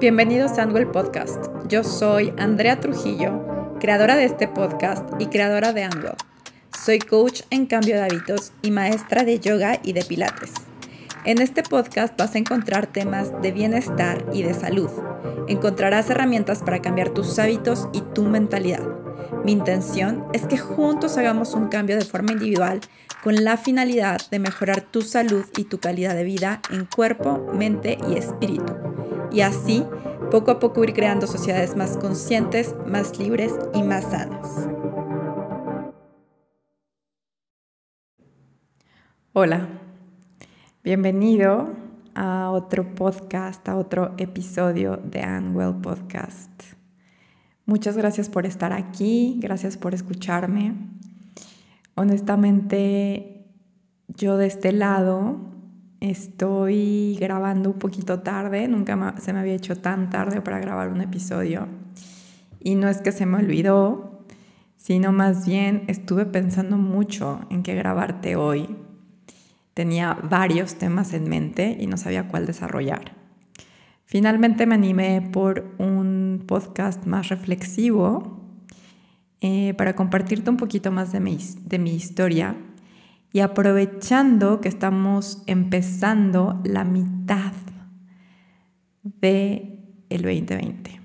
Bienvenidos a Anwell Podcast. Yo soy Andrea Trujillo, creadora de este podcast y creadora de Anwell. Soy coach en cambio de hábitos y maestra de yoga y de pilates. En este podcast vas a encontrar temas de bienestar y de salud. Encontrarás herramientas para cambiar tus hábitos y tu mentalidad. Mi intención es que juntos hagamos un cambio de forma individual con la finalidad de mejorar tu salud y tu calidad de vida en cuerpo, mente y espíritu y así poco a poco ir creando sociedades más conscientes, más libres y más sanas. Hola, bienvenido a otro podcast, a otro episodio de Unwell Podcast. Muchas gracias por estar aquí, gracias por escucharme. Honestamente, yo de este lado Estoy grabando un poquito tarde, nunca se me había hecho tan tarde para grabar un episodio. Y no es que se me olvidó, sino más bien estuve pensando mucho en qué grabarte hoy. Tenía varios temas en mente y no sabía cuál desarrollar. Finalmente me animé por un podcast más reflexivo eh, para compartirte un poquito más de mi, de mi historia y aprovechando que estamos empezando la mitad de el 2020.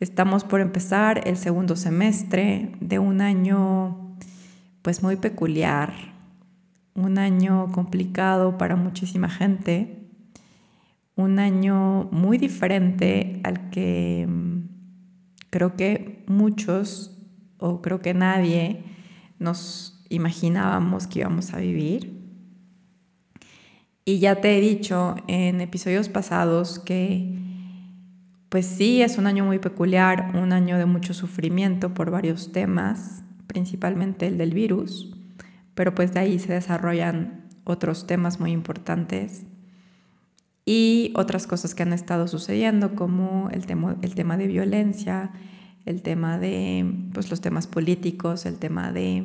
Estamos por empezar el segundo semestre de un año pues muy peculiar, un año complicado para muchísima gente, un año muy diferente al que mm, creo que muchos o creo que nadie nos imaginábamos que íbamos a vivir. Y ya te he dicho en episodios pasados que pues sí, es un año muy peculiar, un año de mucho sufrimiento por varios temas, principalmente el del virus, pero pues de ahí se desarrollan otros temas muy importantes y otras cosas que han estado sucediendo como el tema, el tema de violencia, el tema de pues, los temas políticos, el tema de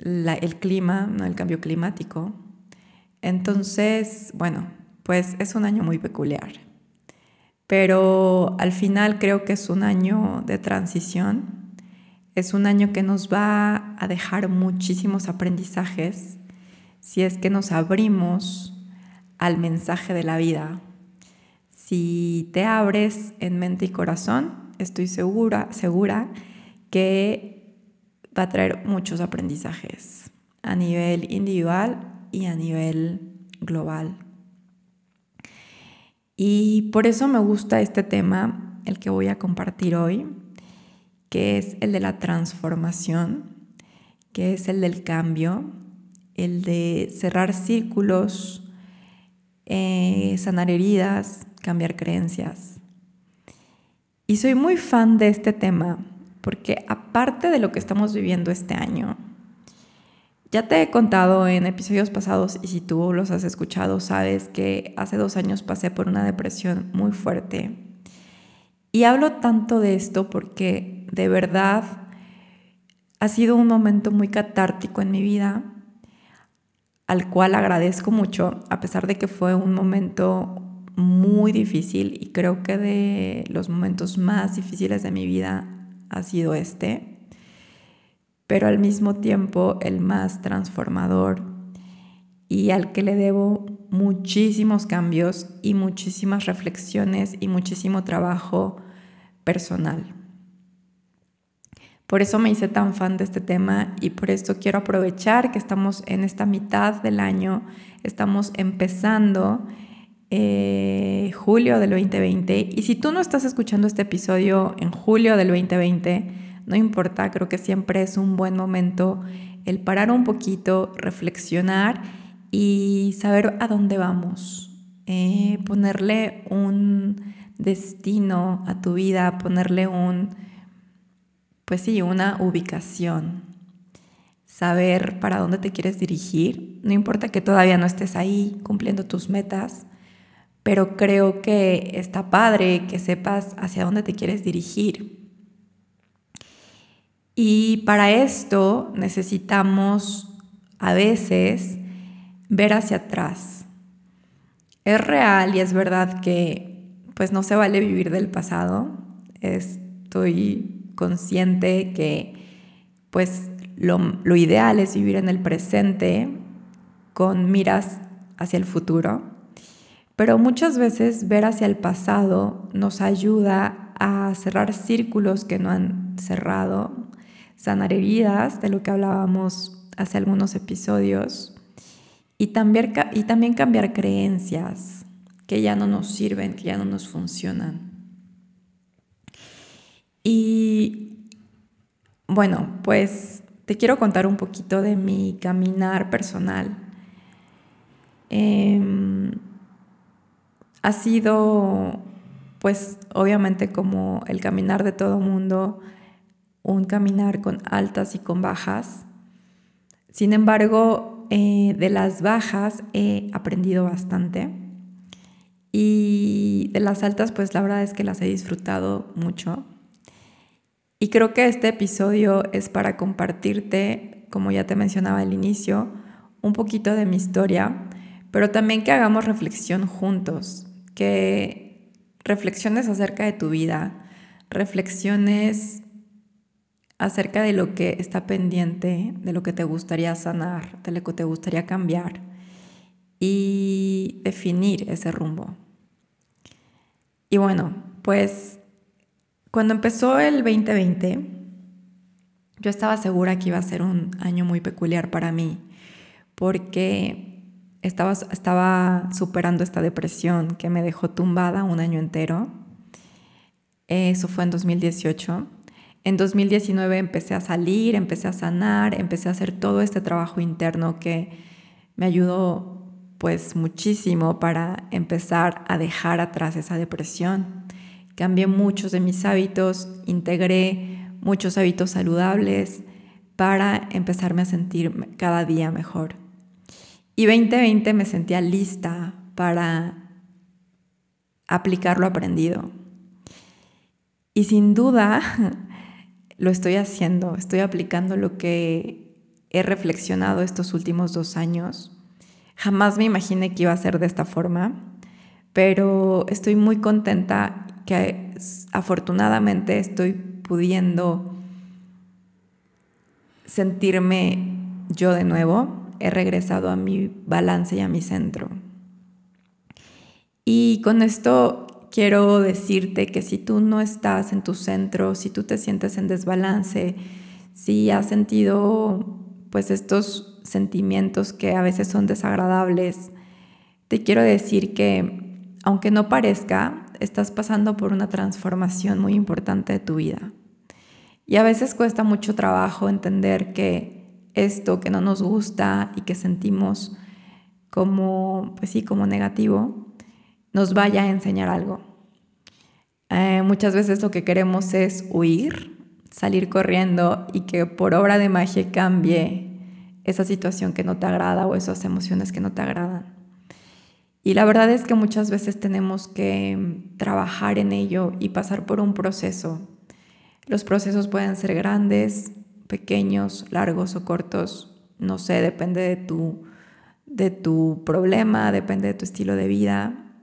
el clima, ¿no? el cambio climático. Entonces, bueno, pues es un año muy peculiar. Pero al final creo que es un año de transición. Es un año que nos va a dejar muchísimos aprendizajes si es que nos abrimos al mensaje de la vida. Si te abres en mente y corazón, estoy segura, segura que va a traer muchos aprendizajes a nivel individual y a nivel global. Y por eso me gusta este tema, el que voy a compartir hoy, que es el de la transformación, que es el del cambio, el de cerrar círculos, eh, sanar heridas, cambiar creencias. Y soy muy fan de este tema porque aparte de lo que estamos viviendo este año, ya te he contado en episodios pasados y si tú los has escuchado, sabes que hace dos años pasé por una depresión muy fuerte. Y hablo tanto de esto porque de verdad ha sido un momento muy catártico en mi vida, al cual agradezco mucho, a pesar de que fue un momento muy difícil y creo que de los momentos más difíciles de mi vida ha sido este, pero al mismo tiempo el más transformador y al que le debo muchísimos cambios y muchísimas reflexiones y muchísimo trabajo personal. Por eso me hice tan fan de este tema y por esto quiero aprovechar que estamos en esta mitad del año, estamos empezando eh, julio del 2020. Y si tú no estás escuchando este episodio en julio del 2020, no importa, creo que siempre es un buen momento el parar un poquito, reflexionar y saber a dónde vamos. Eh, ponerle un destino a tu vida, ponerle un, pues sí, una ubicación. Saber para dónde te quieres dirigir. No importa que todavía no estés ahí cumpliendo tus metas, pero creo que está padre que sepas hacia dónde te quieres dirigir. Y para esto necesitamos a veces ver hacia atrás. Es real y es verdad que pues no se vale vivir del pasado. Estoy consciente que pues lo, lo ideal es vivir en el presente con miras hacia el futuro. Pero muchas veces ver hacia el pasado nos ayuda a cerrar círculos que no han cerrado, sanar heridas, de lo que hablábamos hace algunos episodios, y también, y también cambiar creencias que ya no nos sirven, que ya no nos funcionan. Y bueno, pues te quiero contar un poquito de mi caminar personal. Em, ha sido, pues obviamente como el caminar de todo mundo, un caminar con altas y con bajas. Sin embargo, eh, de las bajas he aprendido bastante y de las altas, pues la verdad es que las he disfrutado mucho. Y creo que este episodio es para compartirte, como ya te mencionaba al inicio, un poquito de mi historia, pero también que hagamos reflexión juntos que reflexiones acerca de tu vida, reflexiones acerca de lo que está pendiente, de lo que te gustaría sanar, de lo que te gustaría cambiar y definir ese rumbo. Y bueno, pues cuando empezó el 2020, yo estaba segura que iba a ser un año muy peculiar para mí, porque estaba, superando esta depresión que me dejó tumbada un año entero. Eso fue en 2018. En 2019 empecé a salir, empecé a sanar, empecé a hacer todo este trabajo interno que me ayudó pues muchísimo para empezar a dejar atrás esa depresión. Cambié muchos de mis hábitos, integré muchos hábitos saludables para empezarme a sentir cada día mejor. Y 2020 me sentía lista para aplicar lo aprendido. Y sin duda lo estoy haciendo, estoy aplicando lo que he reflexionado estos últimos dos años. Jamás me imaginé que iba a ser de esta forma, pero estoy muy contenta que afortunadamente estoy pudiendo sentirme yo de nuevo, he regresado a mi balance y a mi centro. Y con esto quiero decirte que si tú no estás en tu centro, si tú te sientes en desbalance, si has sentido pues estos sentimientos que a veces son desagradables, te quiero decir que aunque no parezca, estás pasando por una transformación muy importante de tu vida. Y a veces cuesta mucho trabajo entender que esto que no nos gusta y que sentimos como, pues sí, como negativo, nos vaya a enseñar algo. Eh, muchas veces lo que queremos es huir, salir corriendo y que por obra de magia cambie esa situación que no te agrada o esas emociones que no te agradan. Y la verdad es que muchas veces tenemos que trabajar en ello y pasar por un proceso. Los procesos pueden ser grandes, pequeños, largos o cortos, no sé, depende de tu, de tu problema, depende de tu estilo de vida,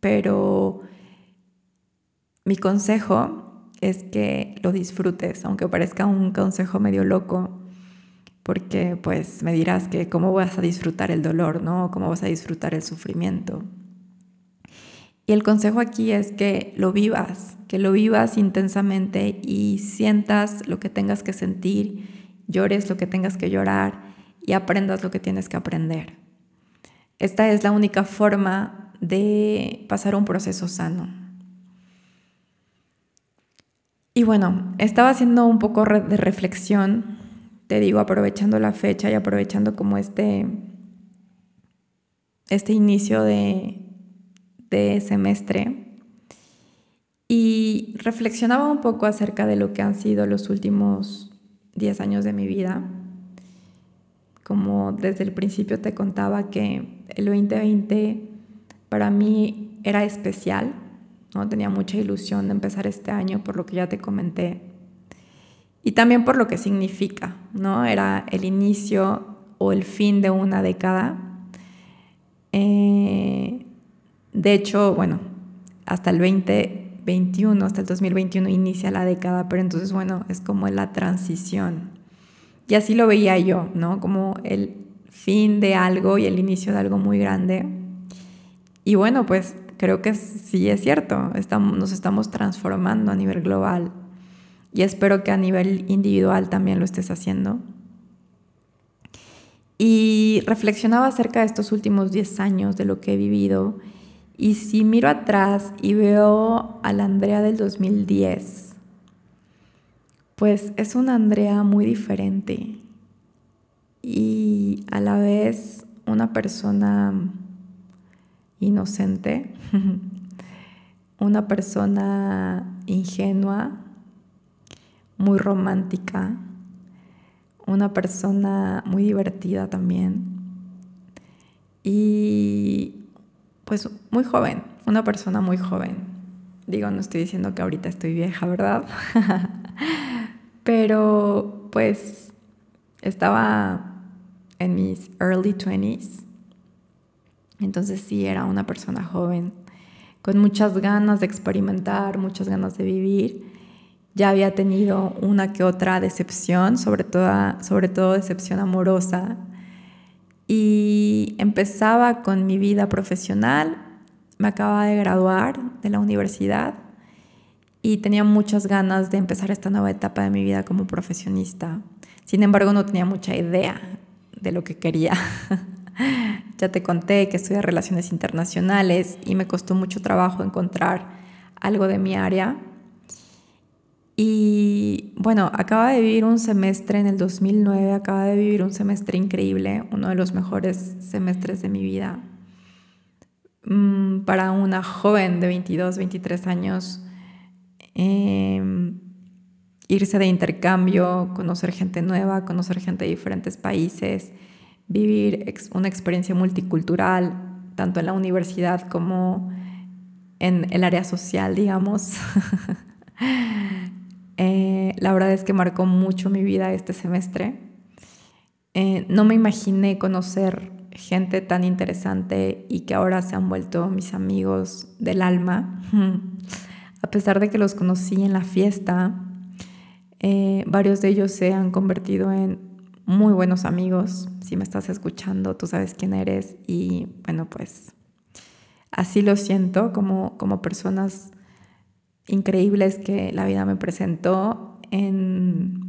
pero mi consejo es que lo disfrutes, aunque parezca un consejo medio loco, porque pues me dirás que cómo vas a disfrutar el dolor, ¿no? ¿Cómo vas a disfrutar el sufrimiento? Y el consejo aquí es que lo vivas, que lo vivas intensamente y sientas lo que tengas que sentir, llores lo que tengas que llorar y aprendas lo que tienes que aprender. Esta es la única forma de pasar un proceso sano. Y bueno, estaba haciendo un poco de reflexión, te digo, aprovechando la fecha y aprovechando como este, este inicio de, semestre y reflexionaba un poco acerca de lo que han sido los últimos 10 años de mi vida. Como desde el principio te contaba que el 2020 para mí era especial, ¿no? tenía mucha ilusión de empezar este año por lo que ya te comenté y también por lo que significa, ¿no? Era el inicio o el fin de una década. Eh, de hecho, bueno, hasta el 2021, hasta el 2021 inicia la década, pero entonces, bueno, es como la transición. Y así lo veía yo, ¿no? Como el fin de algo y el inicio de algo muy grande. Y bueno, pues creo que sí es cierto, estamos, nos estamos transformando a nivel global y espero que a nivel individual también lo estés haciendo. Y reflexionaba acerca de estos últimos 10 años, de lo que he vivido, y si miro atrás y veo a la Andrea del 2010, pues es una Andrea muy diferente y a la vez una persona inocente, una persona ingenua, muy romántica, una persona muy divertida también y pues muy joven, una persona muy joven. Digo, no estoy diciendo que ahorita estoy vieja, ¿verdad? Pero pues estaba en mis early 20s. Entonces sí, era una persona joven, con muchas ganas de experimentar, muchas ganas de vivir ya había tenido una que otra decepción, sobre todo, sobre todo decepción amorosa, y empezaba con mi vida profesional, me acababa de graduar de la universidad y tenía muchas ganas de empezar esta nueva etapa de mi vida como profesionista. Sin embargo, no tenía mucha idea de lo que quería. ya te conté que estudié relaciones internacionales y me costó mucho trabajo encontrar algo de mi área y bueno, acaba de vivir un semestre en el 2009, acaba de vivir un semestre increíble, uno de los mejores semestres de mi vida. Mm, para una joven de 22, 23 años, em, irse de intercambio, conocer gente nueva, conocer gente de diferentes países, vivir una experiencia multicultural, tanto en la universidad como en el área social, digamos. Eh, la verdad es que marcó mucho mi vida este semestre. Eh, no me imaginé conocer gente tan interesante y que ahora se han vuelto mis amigos del alma. A pesar de que los conocí en la fiesta, eh, varios de ellos se han convertido en muy buenos amigos. Si me estás escuchando, tú sabes quién eres y bueno, pues así lo siento como, como personas increíbles que la vida me presentó en,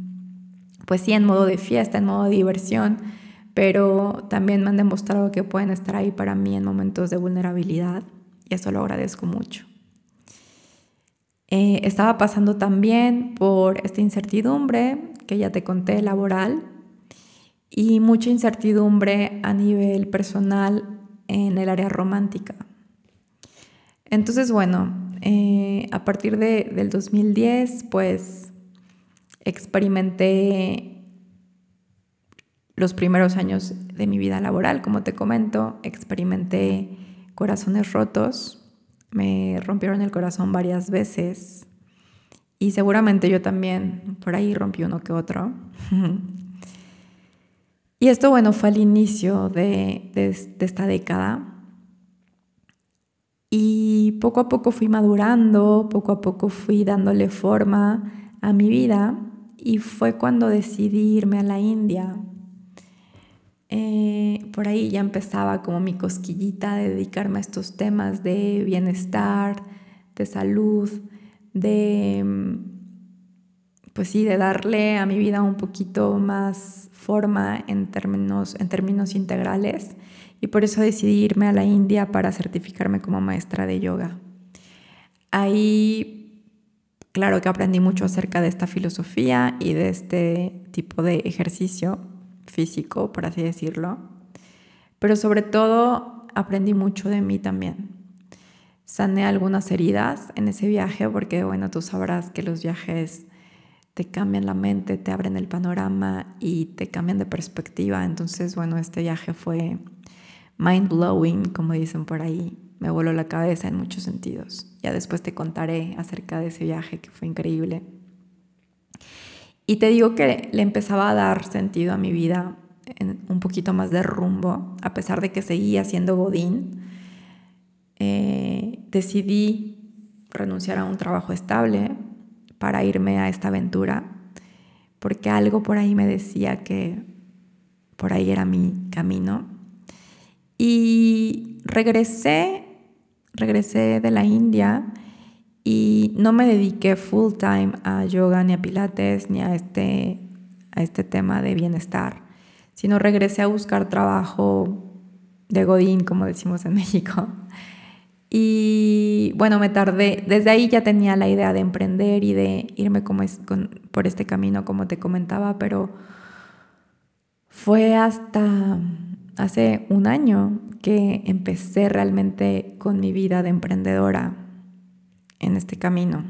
pues sí, en modo de fiesta, en modo de diversión, pero también me han demostrado que pueden estar ahí para mí en momentos de vulnerabilidad y eso lo agradezco mucho. Eh, estaba pasando también por esta incertidumbre que ya te conté laboral y mucha incertidumbre a nivel personal en el área romántica. Entonces, bueno, eh, a partir de, del 2010, pues experimenté los primeros años de mi vida laboral, como te comento, experimenté corazones rotos, me rompieron el corazón varias veces y seguramente yo también por ahí rompí uno que otro. y esto, bueno, fue al inicio de, de esta década y poco a poco fui madurando, poco a poco fui dándole forma a mi vida y fue cuando decidí irme a la India. Eh, por ahí ya empezaba como mi cosquillita de dedicarme a estos temas de bienestar, de salud, de, pues sí, de darle a mi vida un poquito más forma en términos, en términos integrales y por eso decidí irme a la India para certificarme como maestra de yoga. Ahí, claro que aprendí mucho acerca de esta filosofía y de este tipo de ejercicio físico, por así decirlo, pero sobre todo aprendí mucho de mí también. Sané algunas heridas en ese viaje porque, bueno, tú sabrás que los viajes te cambian la mente, te abren el panorama y te cambian de perspectiva. Entonces, bueno, este viaje fue mind blowing, como dicen por ahí. Me voló la cabeza en muchos sentidos. Ya después te contaré acerca de ese viaje que fue increíble. Y te digo que le empezaba a dar sentido a mi vida, en un poquito más de rumbo, a pesar de que seguía siendo Godín. Eh, decidí renunciar a un trabajo estable para irme a esta aventura, porque algo por ahí me decía que por ahí era mi camino. Y regresé, regresé de la India y no me dediqué full time a yoga ni a pilates ni a este, a este tema de bienestar, sino regresé a buscar trabajo de Godín, como decimos en México. Y bueno, me tardé, desde ahí ya tenía la idea de emprender y de irme como es, por este camino, como te comentaba, pero fue hasta hace un año que empecé realmente con mi vida de emprendedora en este camino.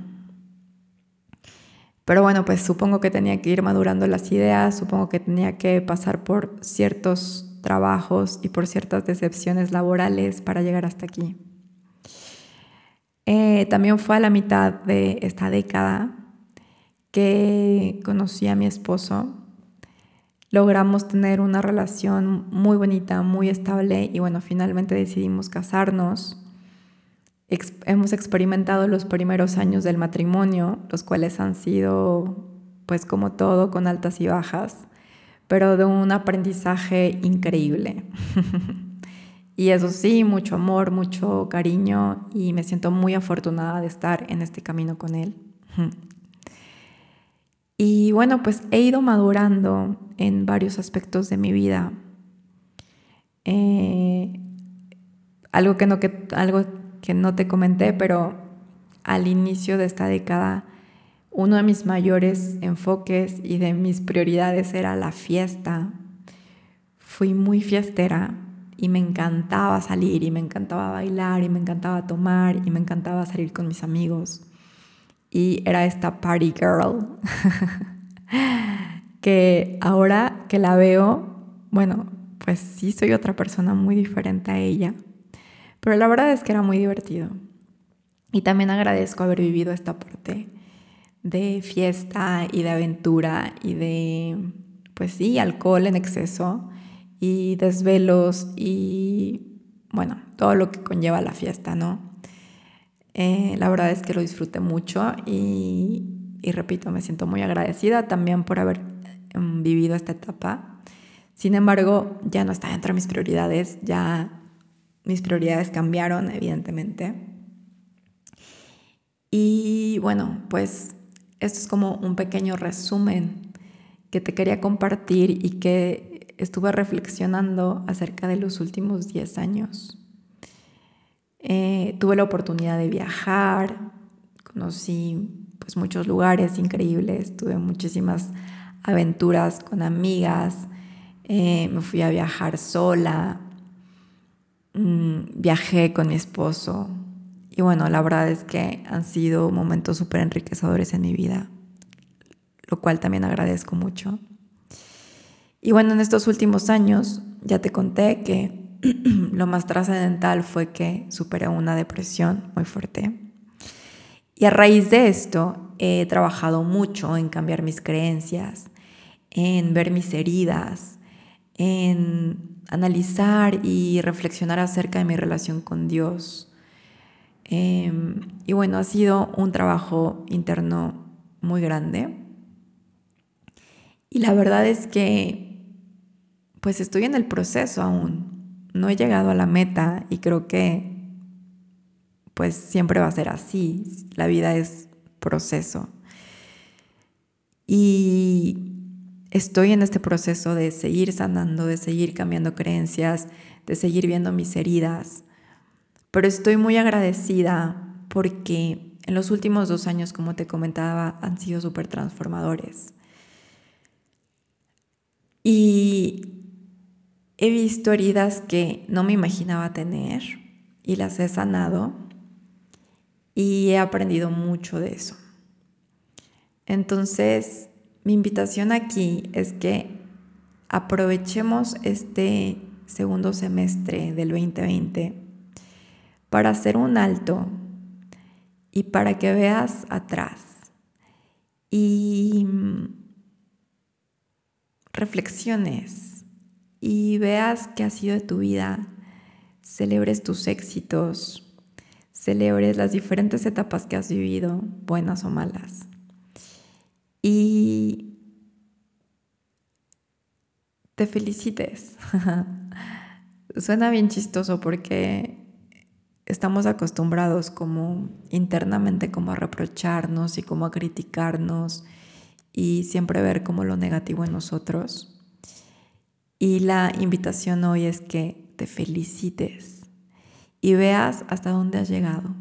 Pero bueno, pues supongo que tenía que ir madurando las ideas, supongo que tenía que pasar por ciertos trabajos y por ciertas decepciones laborales para llegar hasta aquí. Eh, también fue a la mitad de esta década que conocí a mi esposo. Logramos tener una relación muy bonita, muy estable y bueno, finalmente decidimos casarnos. hemos experimentado los primeros años del matrimonio, los cuales han sido, pues como todo, con altas y bajas, pero de un aprendizaje increíble. Y eso sí, mucho amor, mucho cariño y me siento muy afortunada de estar en este camino con él. Y bueno, pues he ido madurando en varios aspectos de mi vida. Eh, algo, que no, que, algo que no te comenté, pero al inicio de esta década, uno de mis mayores enfoques y de mis prioridades era la fiesta. Fui muy fiestera y me encantaba salir y me encantaba bailar y me encantaba tomar y me encantaba salir con mis amigos. Y era esta party girl que ahora que la veo, bueno, pues sí soy otra persona muy diferente a ella. Pero la verdad es que era muy divertido. Y también agradezco haber vivido esta parte de fiesta y de aventura y de, pues sí, alcohol en exceso y desvelos y bueno, todo lo que conlleva la fiesta, ¿no? Eh, la verdad es que lo disfruté mucho y, y, repito, me siento muy agradecida también por haber em, vivido esta etapa. Sin embargo, ya no está dentro de mis prioridades, ya mis prioridades cambiaron, evidentemente. Y bueno, pues esto es como un pequeño resumen que te quería compartir y que estuve reflexionando acerca de los últimos 10 años. Eh, tuve la oportunidad de viajar, conocí pues, muchos lugares increíbles, tuve muchísimas aventuras con amigas, eh, me fui a viajar sola, mm, viajé con mi esposo y bueno, la verdad es que han sido momentos súper enriquecedores en mi vida, lo cual también agradezco mucho. Y bueno, en estos últimos años ya te conté que lo más trascendental fue que superé una depresión muy fuerte. Y a raíz de esto he trabajado mucho en cambiar mis creencias, en ver mis heridas, en analizar y reflexionar acerca de mi relación con Dios. Em, y bueno, ha sido un trabajo interno muy grande. Y la verdad es que pues estoy en el proceso aún. No he llegado a la meta y creo que pues siempre va a ser así. La vida es proceso. Y estoy en este proceso de seguir sanando, de seguir cambiando creencias, de seguir viendo mis heridas. Pero estoy muy agradecida porque en los últimos dos años, como te comentaba, han sido súper transformadores. Y He visto heridas que no me imaginaba tener y las he sanado y he aprendido mucho de eso. Entonces, mi invitación aquí es que aprovechemos este segundo semestre del 2020 para hacer un alto y para que veas atrás y reflexiones y veas qué ha sido de tu vida, celebres tus éxitos, celebres las diferentes etapas que has vivido, buenas o malas. Y te felicites. Suena bien chistoso porque estamos acostumbrados como internamente como a reprocharnos y como a criticarnos y siempre ver como lo negativo en nosotros. Y la invitación hoy es que te felicites y veas hasta dónde has llegado.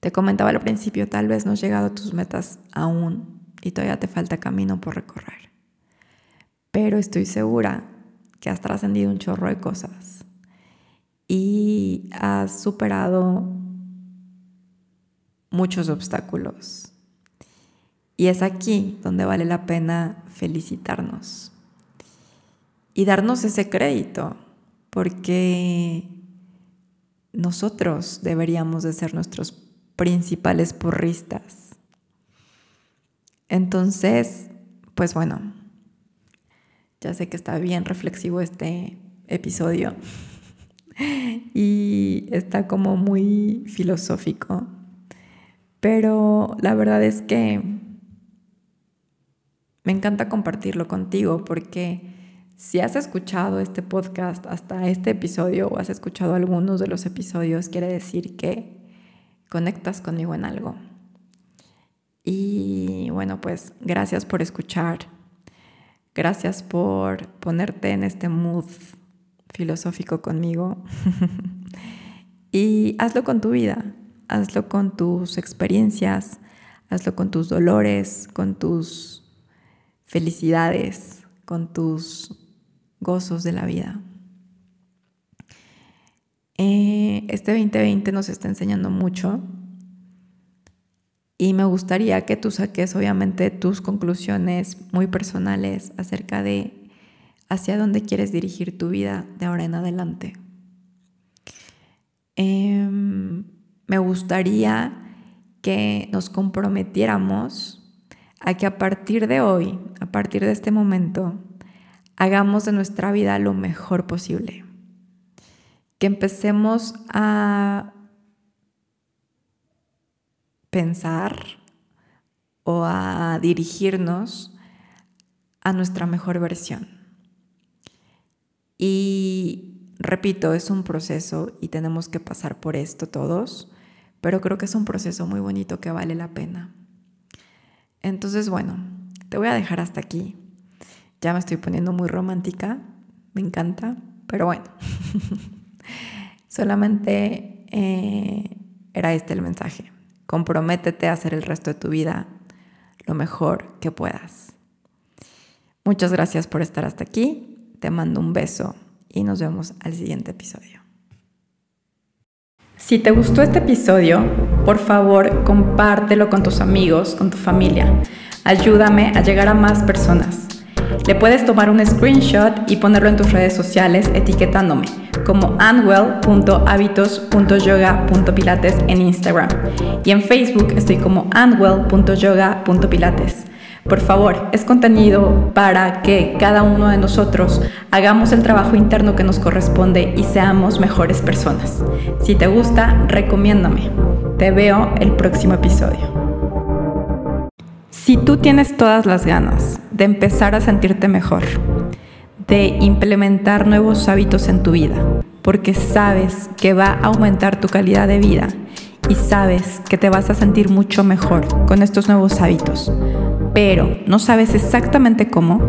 Te comentaba al principio, tal vez no has llegado a tus metas aún y todavía te falta camino por recorrer. Pero estoy segura que has trascendido un chorro de cosas y has superado muchos obstáculos. Y es aquí donde vale la pena felicitarnos y darnos ese crédito, porque nosotros deberíamos de ser nuestros principales porristas. Entonces, pues bueno, ya sé que está bien reflexivo este episodio y está como muy filosófico, pero la verdad es que me encanta compartirlo contigo porque si has escuchado este podcast hasta este episodio o has escuchado algunos de los episodios, quiere decir que conectas conmigo en algo. Y bueno, pues gracias por escuchar. Gracias por ponerte en este mood filosófico conmigo. y hazlo con tu vida, hazlo con tus experiencias, hazlo con tus dolores, con tus felicidades, con tus gozos de la vida. Eh, este 2020 nos está enseñando mucho y me gustaría que tú saques obviamente tus conclusiones muy personales acerca de hacia dónde quieres dirigir tu vida de ahora en adelante. Em, me gustaría que nos comprometiéramos a que a partir de hoy, a partir de este momento, hagamos de nuestra vida lo mejor posible. Que empecemos a pensar o a dirigirnos a nuestra mejor versión. Y repito, es un proceso y tenemos que pasar por esto todos, pero creo que es un proceso muy bonito que vale la pena. Entonces, bueno, te voy a dejar hasta aquí. Ya me estoy poniendo muy romántica, me encanta, pero bueno, solamente eh, era este el mensaje. Comprométete a hacer el resto de tu vida lo mejor que puedas. Muchas gracias por estar hasta aquí, te mando un beso y nos vemos al siguiente episodio. Si te gustó este episodio, por favor compártelo con tus amigos, con tu familia. Ayúdame a llegar a más personas. Le puedes tomar un screenshot y ponerlo en tus redes sociales etiquetándome como anwell.hábitos.yoga.pilates en Instagram y en Facebook estoy como anwell.yoga.pilates. Por favor, es contenido para que cada uno de nosotros hagamos el trabajo interno que nos corresponde y seamos mejores personas. Si te gusta, recomiéndame. Te veo el próximo episodio. Si tú tienes todas las ganas de empezar a sentirte mejor, de implementar nuevos hábitos en tu vida, porque sabes que va a aumentar tu calidad de vida y sabes que te vas a sentir mucho mejor con estos nuevos hábitos, pero no sabes exactamente cómo,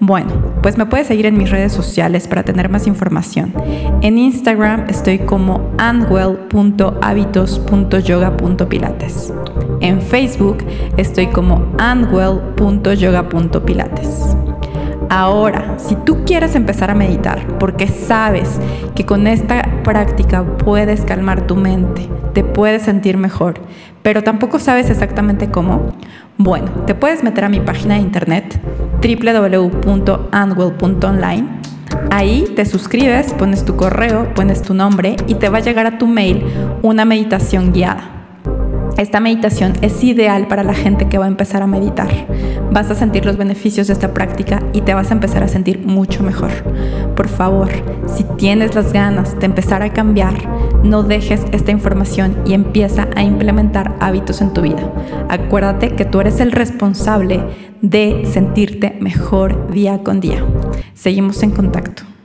bueno, pues me puedes seguir en mis redes sociales para tener más información. En Instagram estoy como anwell.hábitos.yoga.pilates. En Facebook estoy como anwell.yoga.pilates. Ahora, si tú quieres empezar a meditar porque sabes que con esta práctica puedes calmar tu mente, te puedes sentir mejor, pero tampoco sabes exactamente cómo, bueno, te puedes meter a mi página de internet www.anwell.online. Ahí te suscribes, pones tu correo, pones tu nombre y te va a llegar a tu mail una meditación guiada. Esta meditación es ideal para la gente que va a empezar a meditar. Vas a sentir los beneficios de esta práctica y te vas a empezar a sentir mucho mejor. Por favor, si tienes las ganas de empezar a cambiar, no dejes esta información y empieza a implementar hábitos en tu vida. Acuérdate que tú eres el responsable de sentirte mejor día con día. Seguimos en contacto.